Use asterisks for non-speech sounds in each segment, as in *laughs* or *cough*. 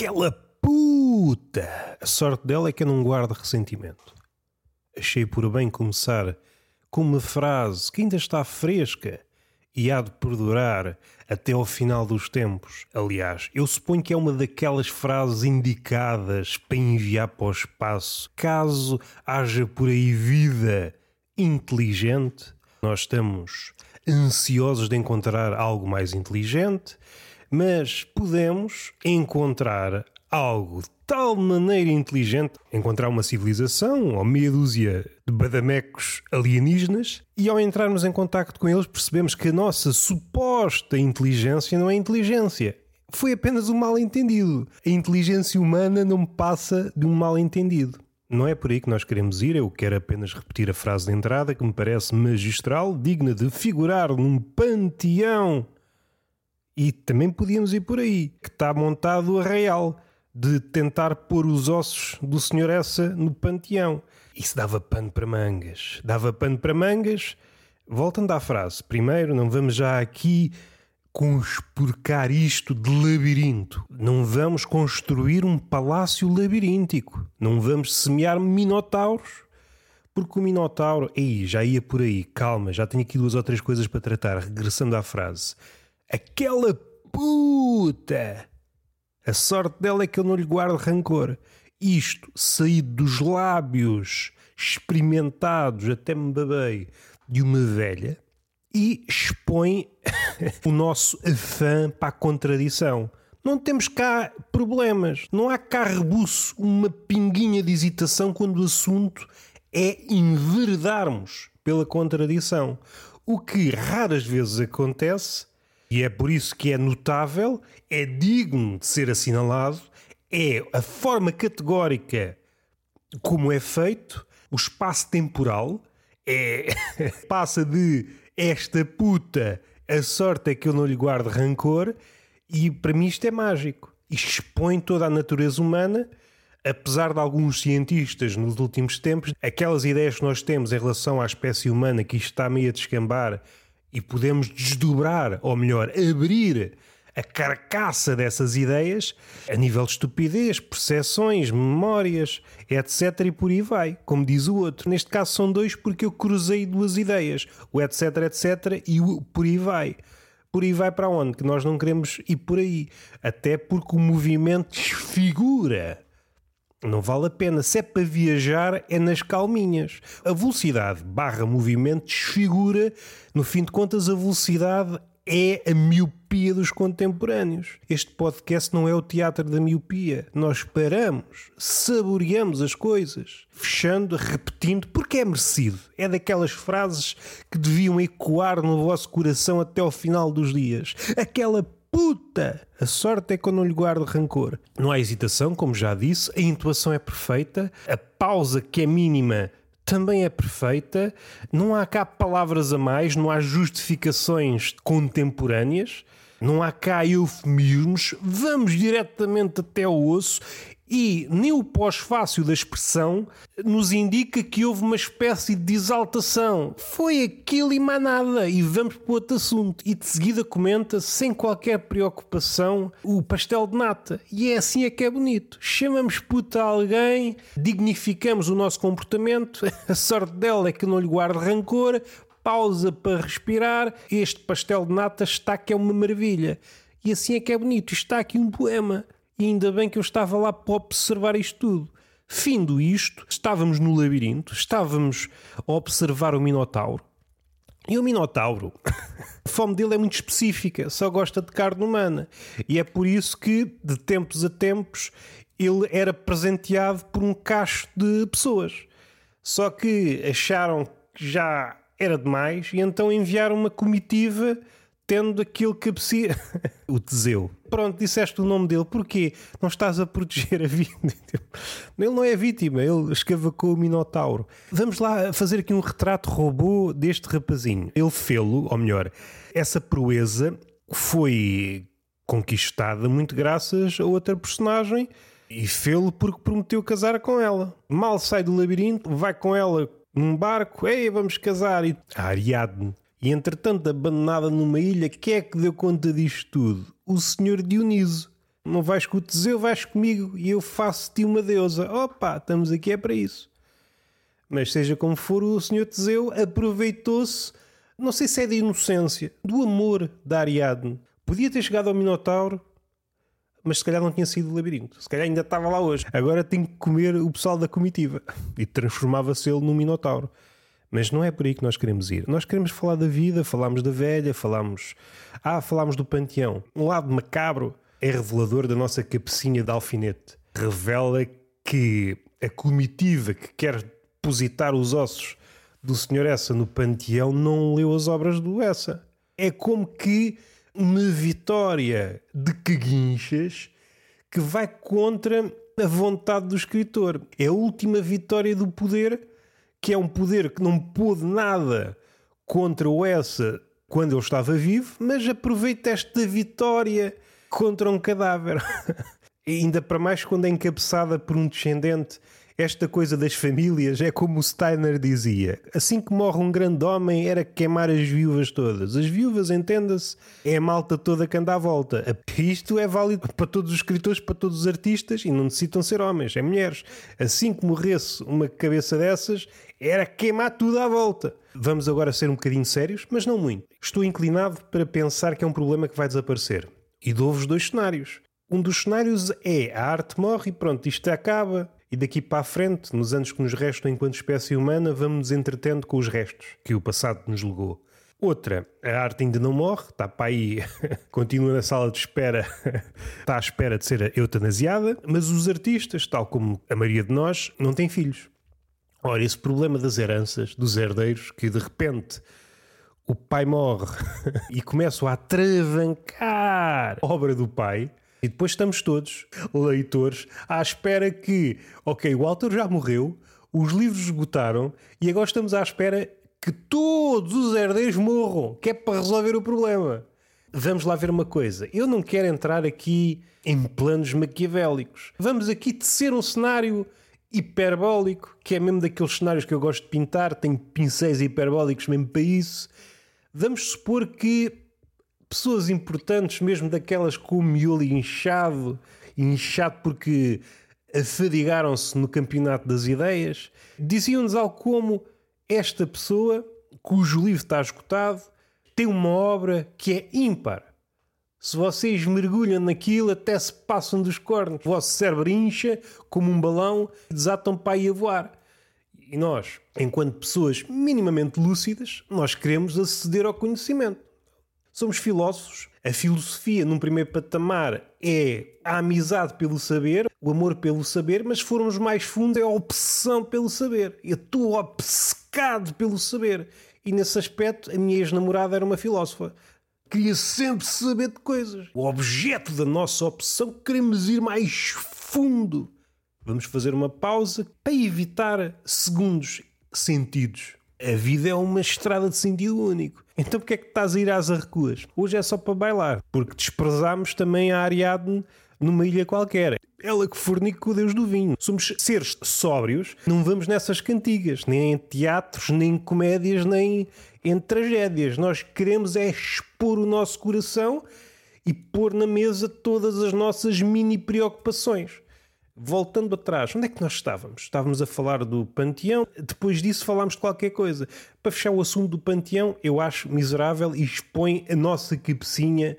Aquela puta! A sorte dela é que eu não guardo ressentimento. Achei por bem começar com uma frase que ainda está fresca e há de perdurar até ao final dos tempos. Aliás, eu suponho que é uma daquelas frases indicadas para enviar para o espaço caso haja por aí vida inteligente. Nós estamos ansiosos de encontrar algo mais inteligente, mas podemos encontrar algo de tal maneira inteligente, encontrar uma civilização ou meia dúzia de badamecos alienígenas, e ao entrarmos em contacto com eles percebemos que a nossa suposta inteligência não é inteligência. Foi apenas um mal-entendido. A inteligência humana não passa de um mal-entendido. Não é por aí que nós queremos ir, eu quero apenas repetir a frase de entrada que me parece magistral, digna de figurar num panteão. E também podíamos ir por aí, que está montado a real, de tentar pôr os ossos do Senhor Essa no panteão. Isso dava pano para mangas. Dava pano para mangas. Voltando à frase, primeiro, não vamos já aqui conspurcar isto de labirinto. Não vamos construir um palácio labiríntico. Não vamos semear minotauros. Porque o minotauro, aí, já ia por aí, calma, já tenho aqui duas ou três coisas para tratar. Regressando à frase, aquela puta. A sorte dela é que eu não lhe guardo rancor. Isto, saído dos lábios experimentados, até me babei, de uma velha, e expõe *laughs* o nosso afã para a contradição. Não temos cá problemas, não há cá rebuço, uma pinguinha de hesitação quando o assunto é enveredarmos pela contradição. O que raras vezes acontece, e é por isso que é notável, é digno de ser assinalado, é a forma categórica como é feito, o espaço temporal, é *laughs* passa de esta puta, a sorte é que eu não lhe guardo rancor, e para mim isto é mágico. Expõe toda a natureza humana, apesar de alguns cientistas nos últimos tempos, aquelas ideias que nós temos em relação à espécie humana que isto está meio a descambar e podemos desdobrar, ou melhor, abrir a carcaça dessas ideias a nível de estupidez, percepções, memórias, etc. e por aí vai, como diz o outro. Neste caso são dois porque eu cruzei duas ideias, o etc, etc e o por aí vai. Por aí vai para onde? Que nós não queremos ir por aí. Até porque o movimento desfigura. Não vale a pena. Se é para viajar, é nas calminhas. A velocidade barra movimento desfigura. No fim de contas, a velocidade é a miopia dos contemporâneos. Este podcast não é o teatro da miopia. Nós paramos, saboreamos as coisas, fechando, repetindo, porque é merecido. É daquelas frases que deviam ecoar no vosso coração até ao final dos dias. Aquela puta! A sorte é que eu não lhe guardo rancor. Não há hesitação, como já disse, a intuação é perfeita, a pausa que é mínima também é perfeita, não há cá palavras a mais, não há justificações contemporâneas, não há cá eufemismos, vamos diretamente até ao osso e nem o pós-fácil da expressão nos indica que houve uma espécie de exaltação. Foi aquilo e mais nada. E vamos para outro assunto. E de seguida comenta, sem qualquer preocupação, o pastel de nata. E é assim é que é bonito. Chamamos puta a alguém, dignificamos o nosso comportamento, *laughs* a sorte dela é que não lhe guarda rancor, pausa para respirar, este pastel de nata está que é uma maravilha. E assim é que é bonito. Está aqui um poema. E ainda bem que eu estava lá para observar isto tudo. Findo isto, estávamos no labirinto, estávamos a observar o Minotauro. E o Minotauro, *laughs* a fome dele é muito específica, só gosta de carne humana. E é por isso que, de tempos a tempos, ele era presenteado por um cacho de pessoas. Só que acharam que já era demais e então enviaram uma comitiva tendo aquilo que aprecia. *laughs* o Teseu. Pronto, disseste o nome dele. Porquê? Não estás a proteger a vida. *laughs* Ele não é vítima, ele escavacou o Minotauro. Vamos lá fazer aqui um retrato robô deste rapazinho. Ele fê-lo, ou melhor, essa proeza foi conquistada muito graças a outra personagem e fê-lo porque prometeu casar com ela. Mal sai do labirinto, vai com ela num barco, ei, vamos casar. E a Ariadne e entretanto, abandonada numa ilha, quem é que deu conta disto tudo? O senhor Dioniso. Não vais com o Teseu, vais comigo e eu faço-te uma deusa. Opa, estamos aqui é para isso. Mas seja como for, o senhor Teseu aproveitou-se, não sei se é de inocência, do amor da Ariadne. Podia ter chegado ao Minotauro, mas se calhar não tinha sido o labirinto. Se calhar ainda estava lá hoje. Agora tem que comer o pessoal da comitiva. E transformava-se ele num Minotauro. Mas não é por aí que nós queremos ir. Nós queremos falar da vida, falamos da velha, falamos. Ah, falamos do panteão. Um lado macabro é revelador da nossa cabecinha de alfinete. Revela que a comitiva que quer depositar os ossos do Sr. Essa no panteão não leu as obras do Essa. É como que uma vitória de caguinchas que vai contra a vontade do escritor. É a última vitória do poder, que é um poder que não pôde nada contra o Essa quando ele estava vivo, mas aproveita esta vitória contra um cadáver. *laughs* ainda para mais quando é encabeçada por um descendente esta coisa das famílias é como o Steiner dizia: assim que morre um grande homem, era queimar as viúvas todas. As viúvas, entenda-se, é a malta toda que anda à volta. Isto é válido para todos os escritores, para todos os artistas e não necessitam ser homens, é mulheres. Assim que morresse uma cabeça dessas, era queimar tudo à volta. Vamos agora ser um bocadinho sérios, mas não muito. Estou inclinado para pensar que é um problema que vai desaparecer. E dou-vos dois cenários. Um dos cenários é a arte morre e pronto, isto acaba e daqui para a frente, nos anos que nos restam enquanto espécie humana, vamos nos entretendo com os restos que o passado nos legou. Outra, a arte ainda não morre, está para aí, *laughs* continua na sala de espera, *laughs* está à espera de ser eutanasiada, mas os artistas, tal como a maioria de nós, não têm filhos. Ora, esse problema das heranças, dos herdeiros, que de repente o pai morre *laughs* e começam a travancar a obra do pai, e depois estamos todos, leitores, à espera que, ok, o autor já morreu, os livros esgotaram e agora estamos à espera que todos os herdeiros morram, que é para resolver o problema. Vamos lá ver uma coisa. Eu não quero entrar aqui em planos maquiavélicos. Vamos aqui tecer um cenário hiperbólico, que é mesmo daqueles cenários que eu gosto de pintar, tenho pincéis hiperbólicos mesmo para isso. Vamos supor que pessoas importantes, mesmo daquelas com o miolo inchado, inchado porque afadigaram-se no campeonato das ideias, diziam-nos algo como esta pessoa, cujo livro está esgotado, tem uma obra que é ímpar. Se vocês mergulham naquilo, até se passam dos cornos. O vosso cérebro incha como um balão e desatam para aí a voar. E nós, enquanto pessoas minimamente lúcidas, nós queremos aceder ao conhecimento. Somos filósofos. A filosofia, num primeiro patamar, é a amizade pelo saber, o amor pelo saber, mas se formos mais fundo, é a obsessão pelo saber. Eu estou obcecado pelo saber. E nesse aspecto, a minha ex-namorada era uma filósofa. Queria sempre saber de coisas. O objeto da nossa obsessão, queremos ir mais fundo. Vamos fazer uma pausa para evitar segundos sentidos. A vida é uma estrada de sentido único. Então porquê é que estás a ir às arrecuas? Hoje é só para bailar, porque desprezámos também a Ariadne numa ilha qualquer. Ela que fornica o Deus do vinho. Somos seres sóbrios, não vamos nessas cantigas, nem em teatros, nem em comédias, nem em tragédias. Nós queremos é expor o nosso coração e pôr na mesa todas as nossas mini preocupações voltando atrás, onde é que nós estávamos? Estávamos a falar do Panteão, depois disso falámos de qualquer coisa. Para fechar o assunto do Panteão, eu acho miserável e expõe a nossa cabecinha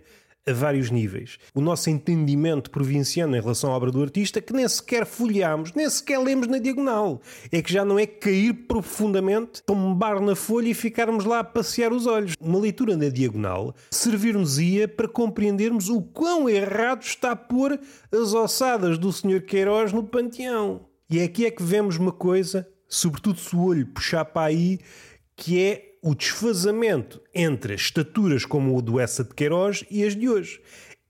a vários níveis. O nosso entendimento provinciano em relação à obra do artista, que nem sequer folheamos, nem sequer lemos na diagonal. É que já não é cair profundamente, tombar na folha e ficarmos lá a passear os olhos. Uma leitura na diagonal servir-nos-ia para compreendermos o quão errado está a pôr as ossadas do Sr. Queiroz no panteão. E é aqui é que vemos uma coisa, sobretudo se o olho puxar para aí, que é o desfazamento entre as estaturas como o do Essa de Queiroz e as de hoje.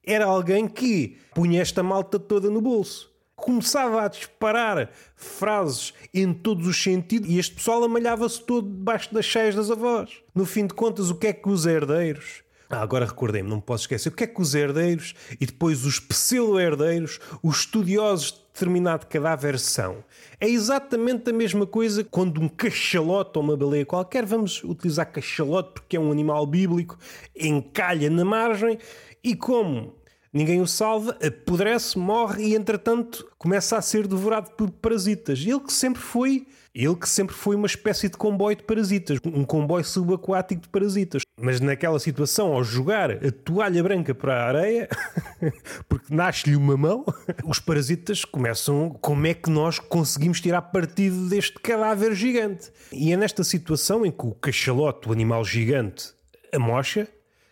Era alguém que punha esta malta toda no bolso. Começava a disparar frases em todos os sentidos e este pessoal amalhava-se todo debaixo das cheias das avós. No fim de contas, o que é que os herdeiros ah, agora recordei-me, não posso esquecer. O que é que os herdeiros e depois os pseudo-herdeiros, os estudiosos determinado cadáver são? É exatamente a mesma coisa quando um cachalote ou uma baleia qualquer, vamos utilizar cachalote porque é um animal bíblico, encalha na margem e como ninguém o salva, apodrece, morre e entretanto começa a ser devorado por parasitas. Ele que sempre foi, ele que sempre foi uma espécie de comboio de parasitas, um comboio subaquático de parasitas. Mas naquela situação, ao jogar a toalha branca para a areia, *laughs* porque nasce-lhe uma mão, *laughs* os parasitas começam. Como é que nós conseguimos tirar partido deste cadáver gigante? E é nesta situação em que o cachalote, o animal gigante, amocha,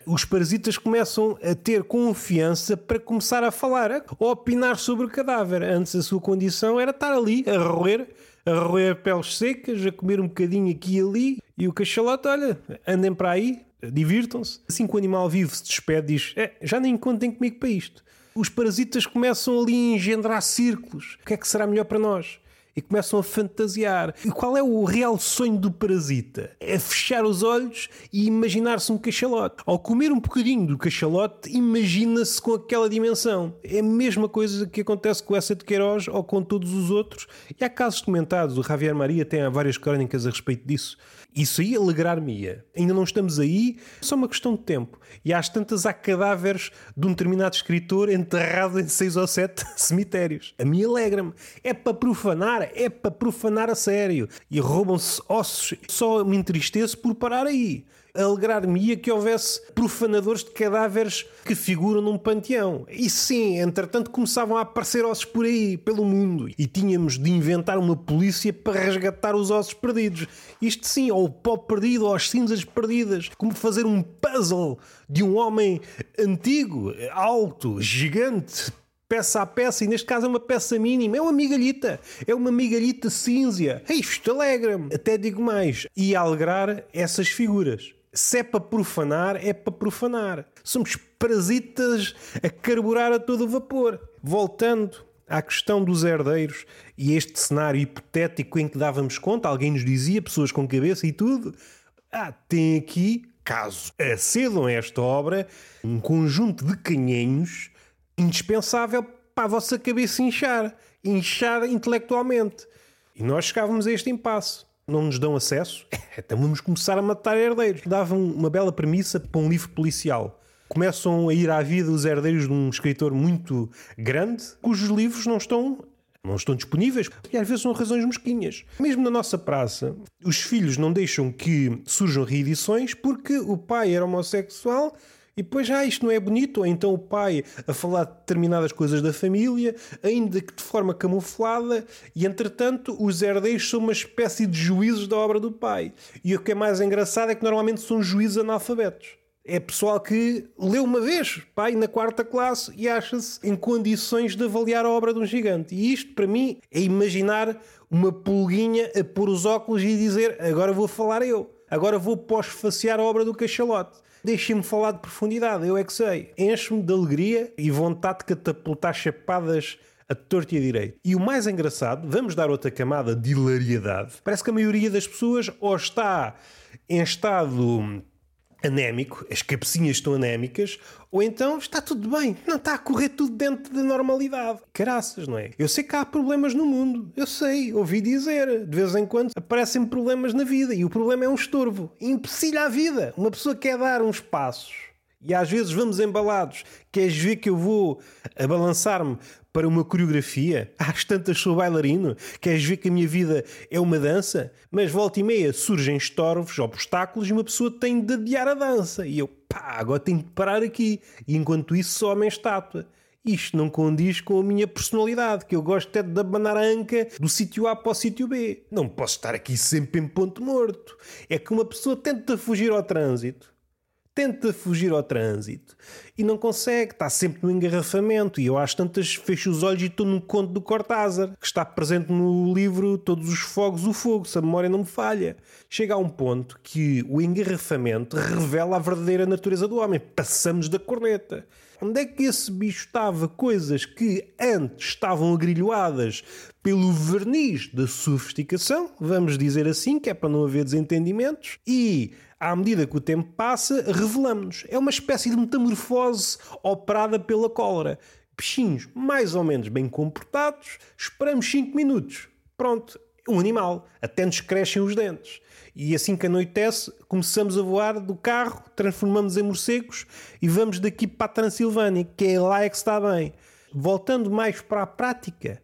os parasitas começam a ter confiança para começar a falar, a opinar sobre o cadáver. Antes a sua condição era estar ali a roer, a roer peles secas, a comer um bocadinho aqui e ali. E o cachalote, olha, andem para aí, divirtam-se. Assim que o animal vivo se despede, diz: é, já nem contem comigo para isto. Os parasitas começam ali a engendrar círculos. O que é que será melhor para nós? E começam a fantasiar. E qual é o real sonho do parasita? É fechar os olhos e imaginar-se um cachalote. Ao comer um bocadinho do cachalote, imagina-se com aquela dimensão. É a mesma coisa que acontece com essa de Queiroz ou com todos os outros. E há casos documentados, o Javier Maria tem várias crónicas a respeito disso. Isso aí alegrar-me-ia. Ainda não estamos aí, só uma questão de tempo. E às tantas há cadáveres de um determinado escritor enterrado em seis ou sete *laughs* cemitérios. A mim alegra-me. É para profanar, é para profanar a sério. E roubam-se ossos. Só me entristeço por parar aí alegrar-me-ia que houvesse profanadores de cadáveres que figuram num panteão. E sim, entretanto começavam a aparecer ossos por aí, pelo mundo. E tínhamos de inventar uma polícia para resgatar os ossos perdidos. Isto sim, ou o pó perdido, ou as cinzas perdidas. Como fazer um puzzle de um homem antigo, alto, gigante, peça a peça, e neste caso é uma peça mínima, é uma migalhita, é uma migalhita cinza. Isto alegra-me, até digo mais, e alegrar essas figuras. Se é para profanar, é para profanar. Somos parasitas a carburar a todo vapor. Voltando à questão dos herdeiros e este cenário hipotético em que dávamos conta, alguém nos dizia, pessoas com cabeça e tudo. Ah, tem aqui, caso acedam a esta obra, um conjunto de canhenhos indispensável para a vossa cabeça inchar, inchar intelectualmente. E nós chegávamos a este impasse não nos dão acesso, *laughs* então vamos começar a matar herdeiros. Davam uma bela premissa para um livro policial. Começam a ir à vida os herdeiros de um escritor muito grande, cujos livros não estão não estão disponíveis e às vezes são razões mesquinhas. Mesmo na nossa praça, os filhos não deixam que surjam reedições porque o pai era homossexual e depois, ah, isto não é bonito, ou então o pai a falar de determinadas coisas da família, ainda que de forma camuflada, e entretanto os herdeiros são uma espécie de juízes da obra do pai. E o que é mais engraçado é que normalmente são juízes analfabetos. É pessoal que leu uma vez, pai, na quarta classe, e acha-se em condições de avaliar a obra de um gigante. E isto, para mim, é imaginar uma pulguinha a pôr os óculos e dizer: agora vou falar eu, agora vou pós-facear a obra do cachalote. Deixem-me falar de profundidade, eu é que sei. Enche-me de alegria e vontade de catapultar chapadas a torto e a direito. E o mais engraçado, vamos dar outra camada de hilariedade. Parece que a maioria das pessoas ou está em estado anémico, as cabecinhas estão anémicas, ou então está tudo bem, não está a correr tudo dentro da normalidade. Caraças, não é? Eu sei que há problemas no mundo, eu sei, ouvi dizer, de vez em quando aparecem problemas na vida e o problema é um estorvo, empecilha a vida. Uma pessoa quer dar uns passos e às vezes vamos embalados. Queres ver que eu vou a balançar-me para uma coreografia? Às tantas sou bailarino. Queres ver que a minha vida é uma dança? Mas volta e meia surgem estorvos, obstáculos e uma pessoa tem de adiar a dança. E eu, pá, agora tenho de parar aqui. E enquanto isso, só homem estátua. Isto não condiz com a minha personalidade, que eu gosto até de abanar a anca do sítio A para o sítio B. Não posso estar aqui sempre em ponto morto. É que uma pessoa tenta fugir ao trânsito tenta fugir ao trânsito e não consegue, está sempre no engarrafamento. E eu às tantas fecho os olhos e estou num conto do Cortázar, que está presente no livro Todos os Fogos, o Fogo, se a memória não me falha. Chega a um ponto que o engarrafamento revela a verdadeira natureza do homem. Passamos da corneta. Onde é que esse bicho estava? Coisas que antes estavam agrilhoadas pelo verniz da sofisticação, vamos dizer assim, que é para não haver desentendimentos, e à medida que o tempo passa, revelamos-nos. É uma espécie de metamorfose operada pela cólera. Peixinhos mais ou menos bem comportados, esperamos 5 minutos. Pronto, um animal. Até nos crescem os dentes. E assim que anoitece, começamos a voar do carro, transformamos em morcegos e vamos daqui para a Transilvânia, que é lá é que está bem. Voltando mais para a prática,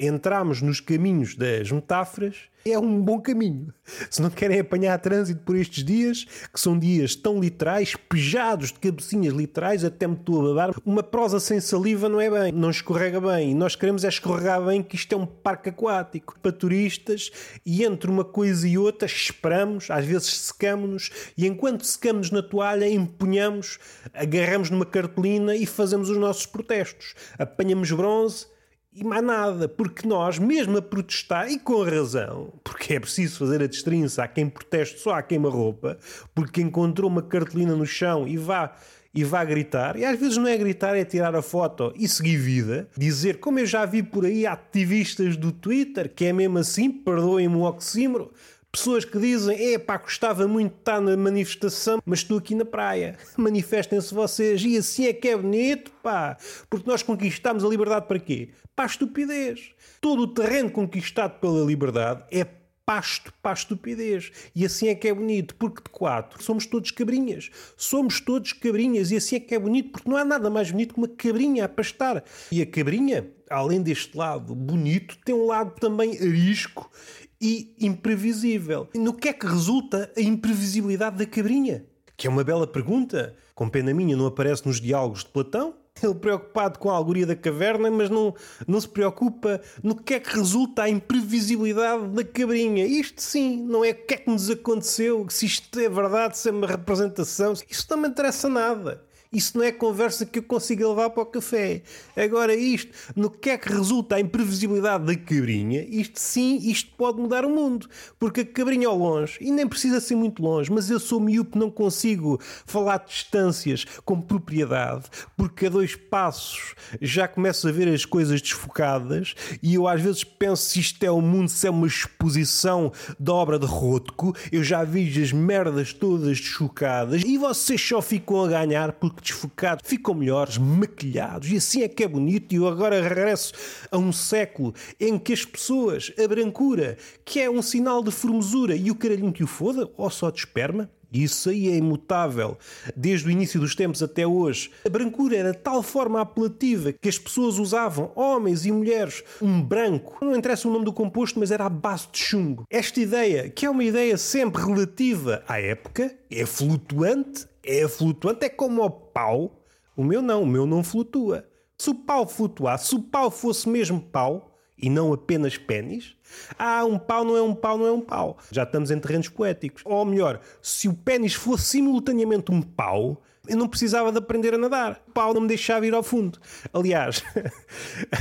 entramos nos caminhos das metáforas, é um bom caminho. Se não querem apanhar trânsito por estes dias, que são dias tão literais, pejados de cabecinhas literais, até me estou a babar, uma prosa sem saliva não é bem, não escorrega bem. E nós queremos é escorregar bem, que isto é um parque aquático para turistas, e entre uma coisa e outra esperamos, às vezes secamos-nos, e enquanto secamos na toalha, empunhamos, agarramos numa cartolina e fazemos os nossos protestos. Apanhamos bronze e mais nada, porque nós, mesmo a protestar, e com razão, porque é preciso fazer a destrinça, há quem proteste só há queima-roupa, porque encontrou uma cartolina no chão e vá e vá gritar, e às vezes não é gritar, é tirar a foto e seguir vida, dizer, como eu já vi por aí ativistas do Twitter, que é mesmo assim, perdoem-me o oxímoro, Pessoas que dizem, é pá, gostava muito de estar na manifestação, mas estou aqui na praia. *laughs* Manifestem-se vocês. E assim é que é bonito, pá. Porque nós conquistamos a liberdade para quê? Para a estupidez. Todo o terreno conquistado pela liberdade é pasto para a estupidez. E assim é que é bonito, porque de quatro somos todos cabrinhas. Somos todos cabrinhas e assim é que é bonito, porque não há nada mais bonito que uma cabrinha a pastar. E a cabrinha, além deste lado bonito, tem um lado também arisco e imprevisível. No que é que resulta a imprevisibilidade da cabrinha? Que é uma bela pergunta. Com pena minha não aparece nos diálogos de Platão. *laughs* Ele preocupado com a alegoria da caverna, mas não, não se preocupa no que é que resulta a imprevisibilidade da cabrinha. Isto sim, não é o que é que nos aconteceu, se isto é verdade, se é uma representação. Isso não me interessa nada. Isso não é conversa que eu consiga levar para o café. Agora, isto, no que é que resulta a imprevisibilidade da cabrinha, isto sim, isto pode mudar o mundo. Porque a cabrinha ao longe, e nem precisa ser muito longe, mas eu sou miúpe, não consigo falar de distâncias com propriedade, porque a dois passos já começo a ver as coisas desfocadas e eu às vezes penso se isto é o mundo, se é uma exposição da obra de Rothko, eu já vi as merdas todas desfocadas e vocês só ficam a ganhar porque desfocados, ficam melhores, maquilhados, e assim é que é bonito. E eu agora regresso a um século em que as pessoas, a brancura, que é um sinal de formosura, e o caralhinho que o foda, ou só de esperma, isso aí é imutável. Desde o início dos tempos até hoje. A brancura era de tal forma apelativa que as pessoas usavam, homens e mulheres, um branco. Não interessa o nome do composto, mas era a base de chumbo. Esta ideia, que é uma ideia sempre relativa à época, é flutuante, é flutuante, é como o pau. O meu não, o meu não flutua. Se o pau flutuasse, se o pau fosse mesmo pau e não apenas pênis, ah, um pau não é um pau, não é um pau. Já estamos em terrenos poéticos. Ou melhor, se o pênis fosse simultaneamente um pau, eu não precisava de aprender a nadar. O pau não me deixava ir ao fundo. Aliás,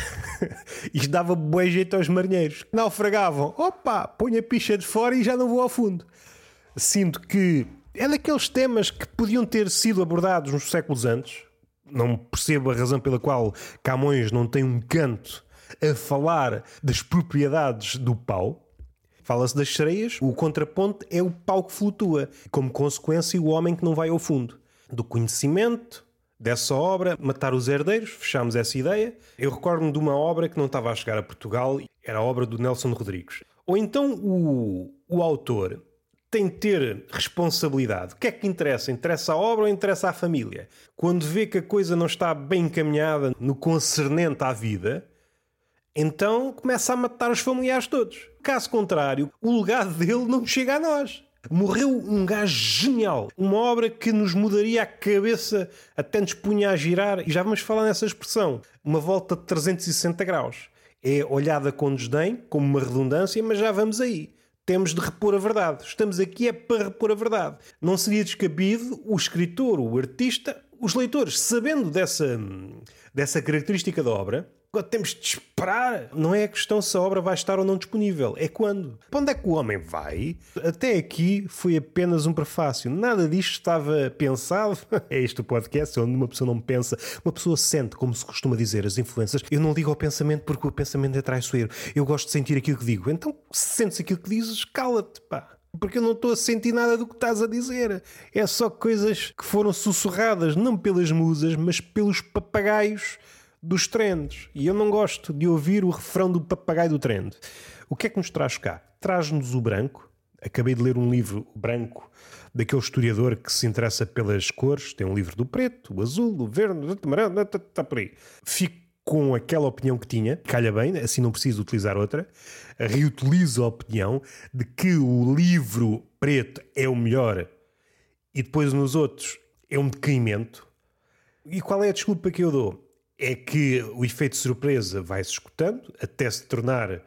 *laughs* isto dava bom jeito aos marinheiros. Naufragavam. Opa, põe a picha de fora e já não vou ao fundo. Sinto que é daqueles temas que podiam ter sido abordados nos séculos antes. Não percebo a razão pela qual Camões não tem um canto a falar das propriedades do pau. Fala-se das sereias, o contraponto é o pau que flutua, como consequência, o homem que não vai ao fundo. Do conhecimento, dessa obra, Matar os Herdeiros, fechámos essa ideia. Eu recordo-me de uma obra que não estava a chegar a Portugal, era a obra do Nelson Rodrigues. Ou então o, o autor tem de ter responsabilidade. O que é que interessa? Interessa a obra ou interessa a família? Quando vê que a coisa não está bem encaminhada no concernente à vida, então começa a matar os familiares todos. Caso contrário, o legado *laughs* dele não chega a nós. Morreu um gajo genial. Uma obra que nos mudaria a cabeça até nos punha a girar. E já vamos falar nessa expressão. Uma volta de 360 graus. É olhada com desdém, como uma redundância, mas já vamos aí. Temos de repor a verdade. Estamos aqui é para repor a verdade. Não seria descabido o escritor, o artista, os leitores, sabendo dessa, dessa característica da obra, Temos de esperar. Não é a questão se a obra vai estar ou não disponível, é quando. Para onde é que o homem vai? Até aqui foi apenas um prefácio. Nada disto estava pensado. *laughs* É este o podcast onde uma pessoa não pensa, uma pessoa sente, como se costuma dizer, as influências. Eu não ligo ao pensamento porque o pensamento é traiçoeiro. Eu gosto de sentir aquilo que digo. Então, se sentes aquilo que dizes, cala-te, pá porque eu não estou a sentir nada do que estás a dizer. É só coisas que foram sussurradas não pelas musas, mas pelos papagaios dos trends. E eu não gosto de ouvir o refrão do papagaio do trend. O que é que nos traz cá? Traz-nos o branco. Acabei de ler um livro branco daquele historiador que se interessa pelas cores. Tem um livro do preto, do azul, do verde, do amarelo, está por aí. Fico com aquela opinião que tinha, calha bem, assim não preciso utilizar outra. Reutilizo a opinião de que o livro preto é o melhor e depois nos outros é um decaimento. E qual é a desculpa que eu dou? É que o efeito surpresa vai-se escutando até se tornar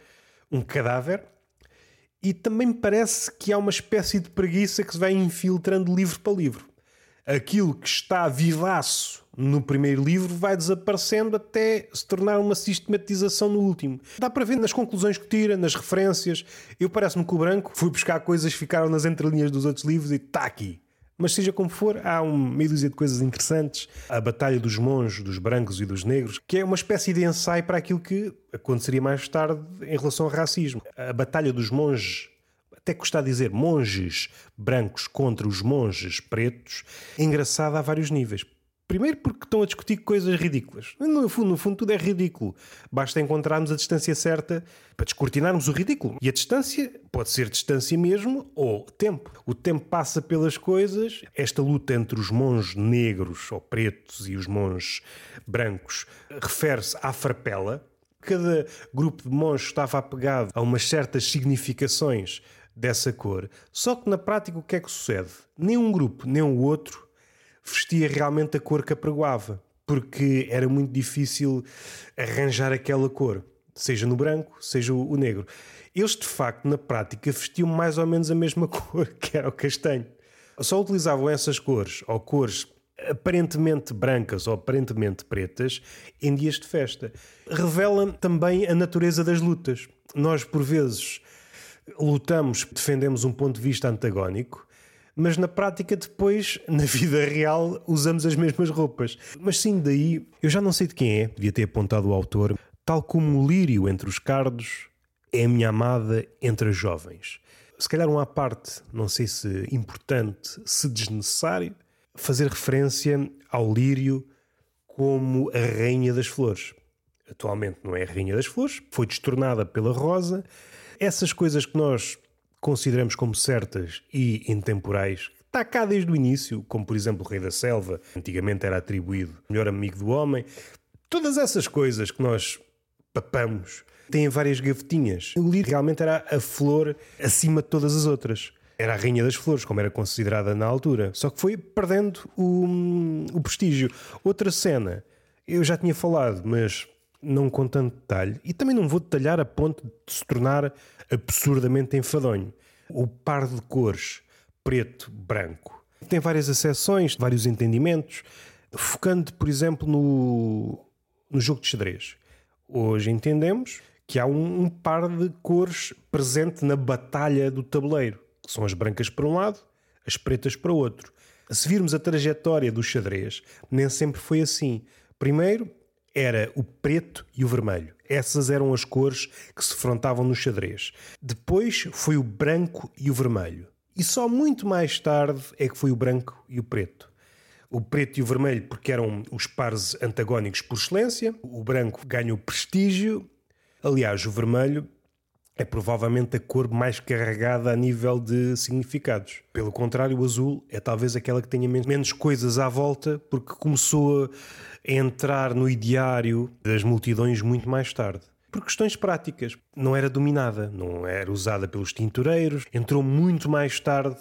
um cadáver. E também me parece que há uma espécie de preguiça que se vai infiltrando livro para livro. Aquilo que está vivaço no primeiro livro vai desaparecendo até se tornar uma sistematização no último. Dá para ver nas conclusões que tira, nas referências. Eu parece-me que o branco fui buscar coisas que ficaram nas entrelinhas dos outros livros e está aqui. Mas seja como for, há uma meia dúzia de coisas interessantes. A Batalha dos Monges, dos Brancos e dos Negros, que é uma espécie de ensaio para aquilo que aconteceria mais tarde em relação ao racismo. A Batalha dos Monges, até custa a dizer monges brancos contra os monges pretos, é engraçada a vários níveis. Primeiro porque estão a discutir coisas ridículas. No fundo, no fundo, tudo é ridículo. Basta encontrarmos a distância certa para descortinarmos o ridículo. E a distância pode ser distância mesmo ou tempo. O tempo passa pelas coisas. Esta luta entre os monges negros ou pretos e os monges brancos refere-se à farpela. Cada grupo de monges estava apegado a umas certas significações dessa cor. Só que na prática o que é que sucede? Nem um grupo, nem o outro vestia realmente a cor que apregoava, porque era muito difícil arranjar aquela cor, seja no branco, seja o negro. Eles, de facto, na prática, vestiam mais ou menos a mesma *laughs* cor, que era o castanho. Só utilizavam essas cores, ou cores aparentemente brancas ou aparentemente pretas, em dias de festa. Revela também a natureza das lutas. Nós, por vezes, lutamos, defendemos um ponto de vista antagónico, mas na prática depois, *laughs* na vida real, usamos as mesmas roupas. Mas sim, daí, eu já não sei de quem é, devia ter apontado o autor, tal como o lírio entre os cardos é a minha amada entre as jovens. Se calhar um à parte, não sei se importante, se desnecessário, fazer referência ao lírio como a rainha das flores. Atualmente não é a rainha das flores, foi destornada pela rosa. Essas coisas que nós consideramos como certas e intemporais, está cá desde o início, como por exemplo o Rei da Selva, antigamente era atribuído melhor amigo do homem. Todas essas coisas que nós papamos têm várias gavetinhas. O lírio realmente era a flor acima de todas as outras. Era a rainha das flores, como era considerada na altura. Só que foi perdendo o, o prestígio. Outra cena, eu já tinha falado, mas não com tanto detalhe, e também não vou detalhar a ponto de se tornar absurdamente enfadonho. O par de cores preto, branco, tem várias acessões, vários entendimentos, focando, por exemplo, no, no jogo de xadrez. Hoje entendemos que há um, um par de cores presente na batalha do tabuleiro, que são as brancas para um lado, as pretas para o outro. Se virmos a trajetória do xadrez, nem sempre foi assim. Primeiro, era o preto e o vermelho. Essas eram as cores que se frontavam no xadrez. Depois foi o branco e o vermelho. E só muito mais tarde é que foi o branco e o preto. O preto e o vermelho, porque eram os pares antagónicos por excelência. O branco ganha o prestígio. Aliás, o vermelho é provavelmente a cor mais carregada a nível de significados. Pelo contrário, o azul é talvez aquela que tenha menos coisas à volta, porque começou a entrar no ideário das multidões muito mais tarde. Por questões práticas. Não era dominada, não era usada pelos tintureiros, entrou muito mais tarde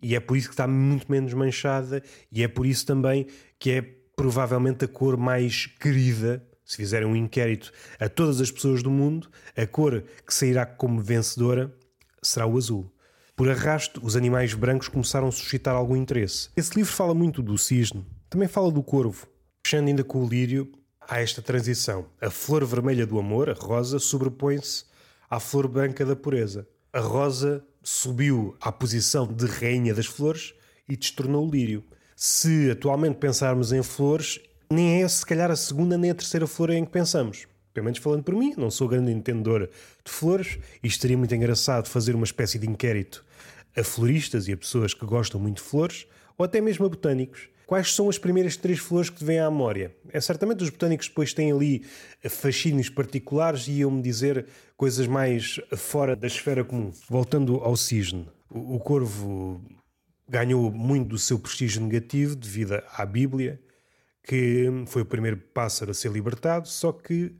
e é por isso que está muito menos manchada e é por isso também que é provavelmente a cor mais querida se fizerem um inquérito a todas as pessoas do mundo, a cor que sairá como vencedora será o azul. Por arrasto, os animais brancos começaram a suscitar algum interesse. Esse livro fala muito do cisne, também fala do corvo. Puxando ainda com o lírio, há esta transição. A flor vermelha do amor, a rosa, sobrepõe-se à flor branca da pureza. A rosa subiu à posição de rainha das flores e destornou o lírio. Se atualmente pensarmos em flores, nem é se calhar a segunda nem a terceira flor em que pensamos. Pelo menos falando por mim, não sou grande entendedor de flores e estaria muito engraçado fazer uma espécie de inquérito a floristas e a pessoas que gostam muito de flores ou até mesmo a botânicos Quais são as primeiras três flores que te vêm à memória? É certamente os botânicos depois têm ali fascínios particulares e iam-me dizer coisas mais fora da esfera comum. Voltando ao cisne, o corvo ganhou muito do seu prestígio negativo devido à Bíblia, que foi o primeiro pássaro a ser libertado, só que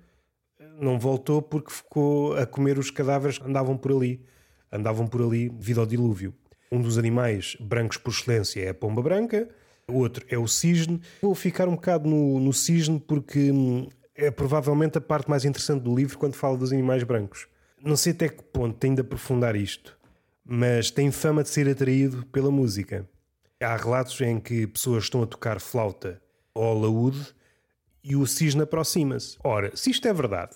não voltou porque ficou a comer os cadáveres que andavam por ali. Andavam por ali devido ao dilúvio. Um dos animais brancos por excelência é a pomba branca, o outro é o cisne. Vou ficar um bocado no, no cisne porque hum, é provavelmente a parte mais interessante do livro quando fala dos animais brancos. Não sei até que ponto tem de aprofundar isto, mas tem fama de ser atraído pela música. Há relatos em que pessoas estão a tocar flauta ou laúde e o cisne aproxima-se. Ora, se isto é verdade,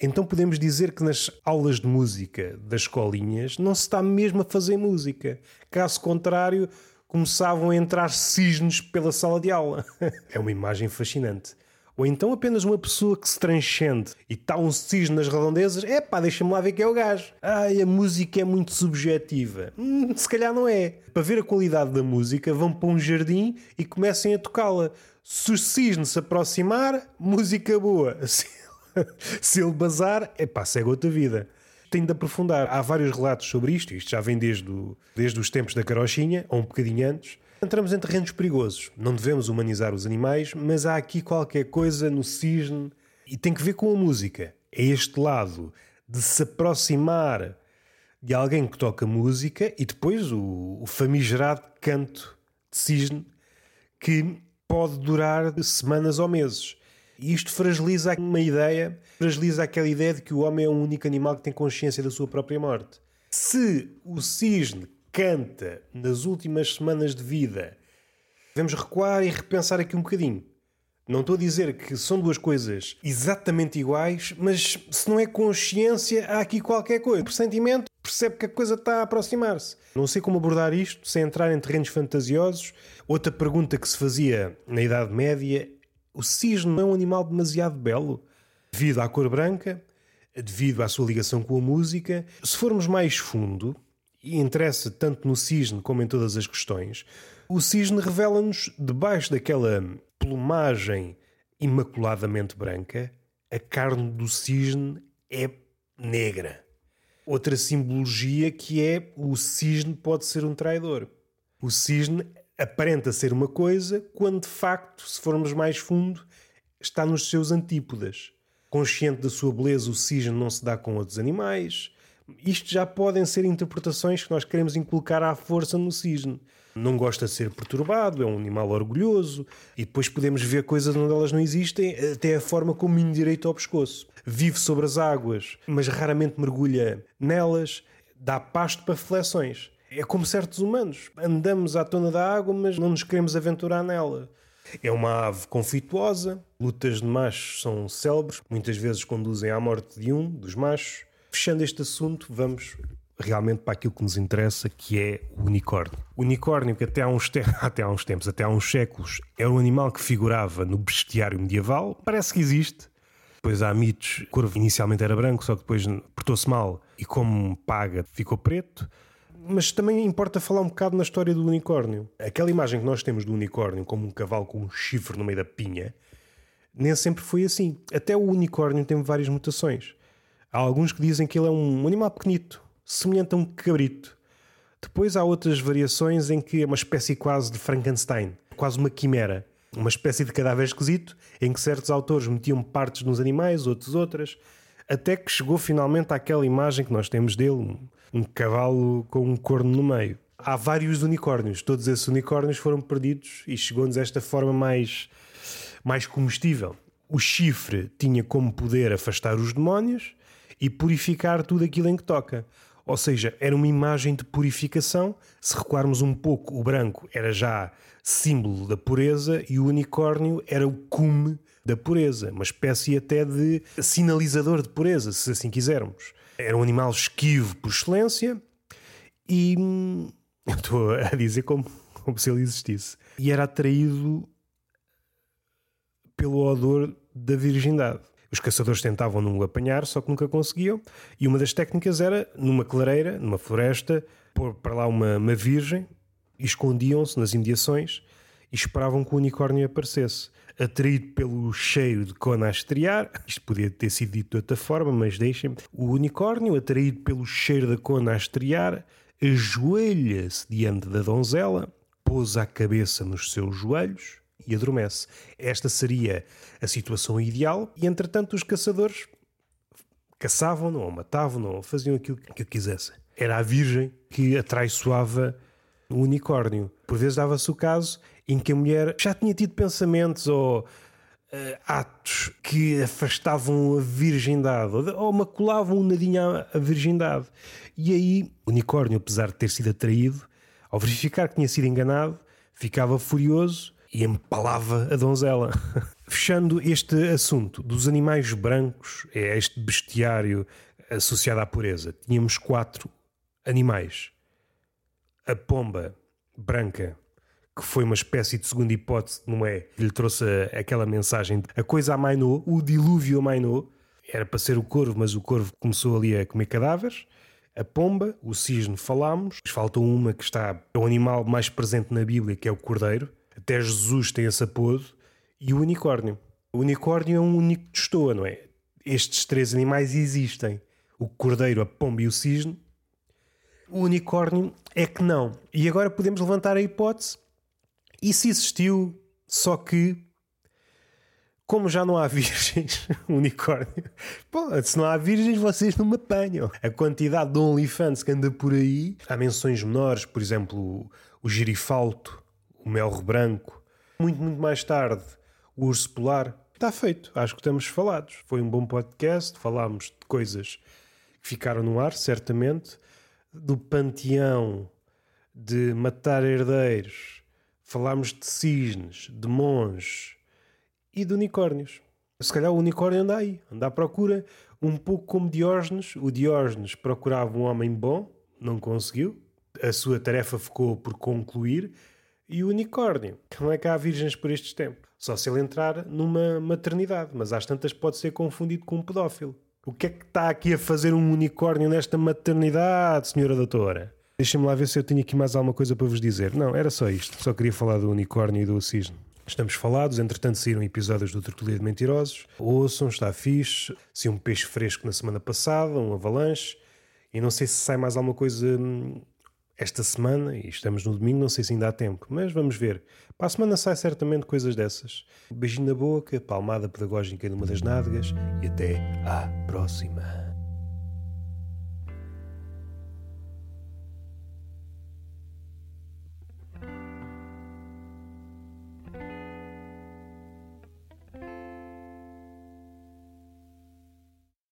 então podemos dizer que nas aulas de música das escolinhas não se está mesmo a fazer música. Caso contrário, começavam a entrar cisnes pela sala de aula. *laughs* é uma imagem fascinante. Ou então apenas uma pessoa que se transcende e está um cisne nas redondezas, é pá, deixa-me lá ver que é o gajo. Ai, a música é muito subjetiva. Hum, se calhar não é. Para ver a qualidade da música, vão para um jardim e comecem a tocá-la. Se o cisne se aproximar, música boa. Se, *laughs* se ele bazar, é pá, segue outra vida tem de aprofundar. Há vários relatos sobre isto, isto já vem desde, o, desde os tempos da carochinha, ou um bocadinho antes. Entramos em terrenos perigosos. Não devemos humanizar os animais, mas há aqui qualquer coisa no cisne e tem que ver com a música. É este lado de se aproximar de alguém que toca música e depois o, o famigerado canto de cisne que pode durar semanas ou meses. E isto fragiliza uma ideia, fragiliza aquela ideia de que o homem é o único animal que tem consciência da sua própria morte. Se o cisne canta nas últimas semanas de vida, devemos recuar e repensar aqui um bocadinho. Não estou a dizer que são duas coisas exatamente iguais, mas se não é consciência, há aqui qualquer coisa. Por sentimento, percebe que a coisa está a aproximar-se. Não sei como abordar isto sem entrar em terrenos fantasiosos. Outra pergunta que se fazia na Idade Média o cisne é um animal demasiado belo, devido à cor branca, devido à sua ligação com a música. Se formos mais fundo, e interessa tanto no cisne como em todas as questões, o cisne revela-nos, debaixo daquela plumagem imaculadamente branca, a carne do cisne é negra. Outra simbologia que é o cisne pode ser um traidor. O cisne aparenta ser uma coisa, quando de facto, se formos mais fundo, está nos seus antípodas. Consciente da sua beleza, o cisne não se dá com outros animais. Isto já podem ser interpretações que nós queremos inculcar à força no cisne. Não gosta de ser perturbado, é um animal orgulhoso, e depois podemos ver coisas onde elas não existem, até a forma como endireita ao pescoço. Vive sobre as águas, mas raramente mergulha nelas, dá pasto para reflexões. É como certos humanos. Andamos à tona da água, mas não nos queremos aventurar nela. É uma ave conflituosa, lutas de machos são célebres, muitas vezes conduzem à morte de um dos machos. Fechando este assunto, vamos realmente para aquilo que nos interessa, que é o unicórnio. O unicórnio, que até há uns, te... *laughs* até há uns tempos, até há uns séculos, era um animal que figurava no bestiário medieval, parece que existe. Depois há mitos, o corvo inicialmente era branco, só que depois portou-se mal e, como paga, ficou preto mas também importa falar um bocado na história do unicórnio. Aquela imagem que nós temos do unicórnio como um cavalo com um chifre no meio da pinha, nem sempre foi assim. Até o unicórnio tem várias mutações. Há alguns que dizem que ele é um animal pequenito, semelhante a um cabrito. Depois há outras variações em que é uma espécie quase de Frankenstein, quase uma quimera. Uma espécie de cadáver esquisito, em que certos autores metiam partes nos animais, outros outras, até que chegou finalmente àquela imagem que nós temos dele, um cavalo com um corno no meio. Há vários unicórnios, todos esses unicórnios foram perdidos e chegou-nos esta forma mais, mais comestível. O chifre tinha como poder afastar os demónios e purificar tudo aquilo em que toca. Ou seja, era uma imagem de purificação. Se recuarmos um pouco, o branco era já símbolo da pureza e o unicórnio era o cume da pureza, uma espécie até de sinalizador de pureza, se assim quisermos. Era um animal esquivo por excelência e hum, *laughs* eu estou a dizer como, como se ele existisse. E era atraído pelo odor da virgindade. Os caçadores tentavam não apanhar, só que nunca conseguiam. E uma das técnicas era, numa clareira, numa floresta, pôr para lá uma, uma virgem, escondiam-se nas imediações e esperavam que o unicórnio aparecesse. Atraído pelo cheiro de cona a estrear, isto podia ter sido dito de outra forma, mas deixem-me. O unicórnio, atraído pelo cheiro da cona a estrear, ajoelha-se diante da donzela, pousa a cabeça nos seus joelhos e adormece. Esta seria a situação ideal, e entretanto os caçadores caçavam-no, ou matavam-no, ou faziam aquilo que quisessem. Era a Virgem que atraiçoava o unicórnio. Por vezes dava-se o caso em que a mulher já tinha tido pensamentos ou uh, atos que afastavam a virgindade ou, maculavam um nadinho a virgindade. E aí o unicórnio, apesar de ter sido atraído, ao verificar que tinha sido enganado, ficava furioso e empalava a donzela. *laughs* Fechando este assunto dos animais brancos, é este bestiário associado à pureza, tínhamos quatro animais. A pomba branca, que foi uma espécie de segunda hipótese, não é? Que lhe trouxe aquela mensagem. A coisa amainou, o dilúvio amainou. Era para ser o corvo, mas o corvo começou ali a comer cadáveres. A pomba, o cisne falámos. Faltou uma que está, é o animal mais presente na Bíblia, que é o cordeiro. Até Jesus tem esse apodo. E o unicórnio. O unicórnio é um único testoa, não é? Estes três animais existem. O cordeiro, a pomba e o cisne. O unicórnio é que não. E agora podemos levantar a hipótese e se existiu, só que como já não há *laughs* virgens, unicórnio, pô, se não há virgens, vocês não me apanham. A quantidade de OnlyFans que anda por aí, há menções menores, por exemplo, o girifalto, o mel branco. Muito, muito mais tarde, o urso polar. Está feito, acho que estamos falados. Foi um bom podcast, falámos de coisas que ficaram no ar, certamente, do panteão de matar herdeiros Falámos de cisnes, de monges e de unicórnios. Se calhar o unicórnio anda aí, anda à procura, um pouco como Diógenes. O Diógenes procurava um homem bom, não conseguiu. A sua tarefa ficou por concluir. E o unicórnio? Como é que há virgens por estes tempos? Só se ele entrar numa maternidade, mas às tantas pode ser confundido com um pedófilo. O que é que está aqui a fazer um unicórnio nesta maternidade, senhora doutora? Deixem-me lá ver se eu tinha aqui mais alguma coisa para vos dizer. Não, era só isto. Só queria falar do unicórnio e do cisne. Estamos falados, entretanto saíram episódios do Tertulia de Mentirosos. Ouçam, está fixe. Se um peixe fresco na semana passada, um avalanche. E não sei se sai mais alguma coisa hum, esta semana, e estamos no domingo, não sei se ainda há tempo, mas vamos ver. Para a semana sai certamente coisas dessas. beijinho na boca, palmada pedagógica numa das nádegas e até à próxima.